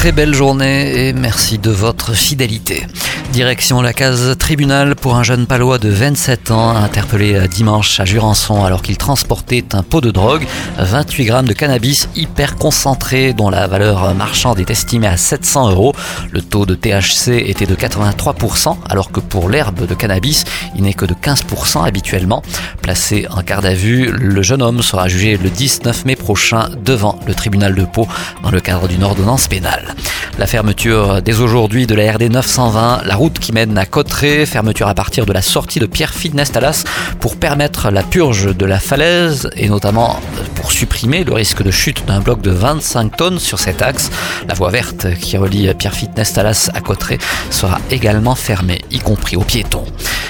Très belle journée et merci de votre fidélité. Direction la case tribunal pour un jeune palois de 27 ans interpellé dimanche à Jurançon alors qu'il transportait un pot de drogue, 28 grammes de cannabis hyper concentré dont la valeur marchande est estimée à 700 euros. Le taux de THC était de 83% alors que pour l'herbe de cannabis, il n'est que de 15% habituellement. Placé en garde à vue, le jeune homme sera jugé le 19 mai prochain devant le tribunal de Pau dans le cadre d'une ordonnance pénale. La fermeture dès aujourd'hui de la RD 920, la route qui mène à Cotteret, fermeture à partir de la sortie de Pierrefitte-Nestalas pour permettre la purge de la falaise et notamment supprimer le risque de chute d'un bloc de 25 tonnes sur cet axe. La voie verte qui relie Pierrefitte-Nestalas à Cotteret sera également fermée, y compris aux piétons.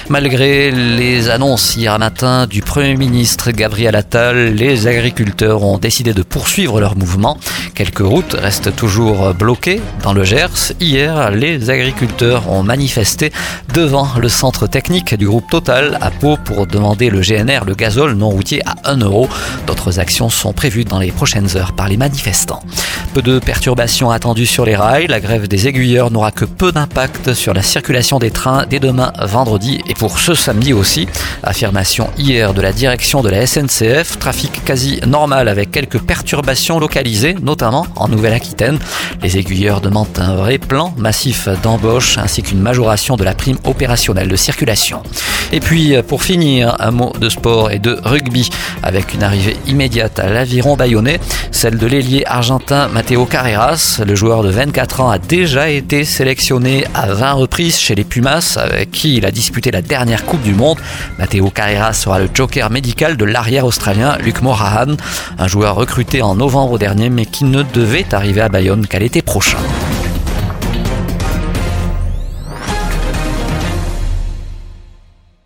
Malgré les annonces hier matin du Premier ministre Gabriel Attal, les agriculteurs ont décidé de poursuivre leur mouvement. Quelques routes restent toujours bloquées dans le Gers. Hier, les agriculteurs ont manifesté devant le centre technique du groupe Total à Pau pour demander le GNR, le gazole non routier, à 1 euro. D'autres actions sont prévues dans les prochaines heures par les manifestants. Peu de perturbations attendues sur les rails. La grève des aiguilleurs n'aura que peu d'impact sur la circulation des trains dès demain vendredi et pour ce samedi aussi. Affirmation hier de la direction de la SNCF. Trafic quasi normal avec quelques perturbations localisées, notamment en Nouvelle-Aquitaine. Les aiguilleurs demandent un vrai plan massif d'embauche ainsi qu'une majoration de la prime opérationnelle de circulation. Et puis, pour finir, un mot de sport et de rugby avec une arrivée immédiate à l'aviron bayonnais, celle de l'ailier argentin Matteo Carreras. Le joueur de 24 ans a déjà été sélectionné à 20 reprises chez les Pumas avec qui il a disputé la dernière Coupe du Monde. Matteo Carreras sera le joker médical de l'arrière australien Luc Morahan, un joueur recruté en novembre dernier mais qui ne devait arriver à Bayonne qu'à l'été prochain.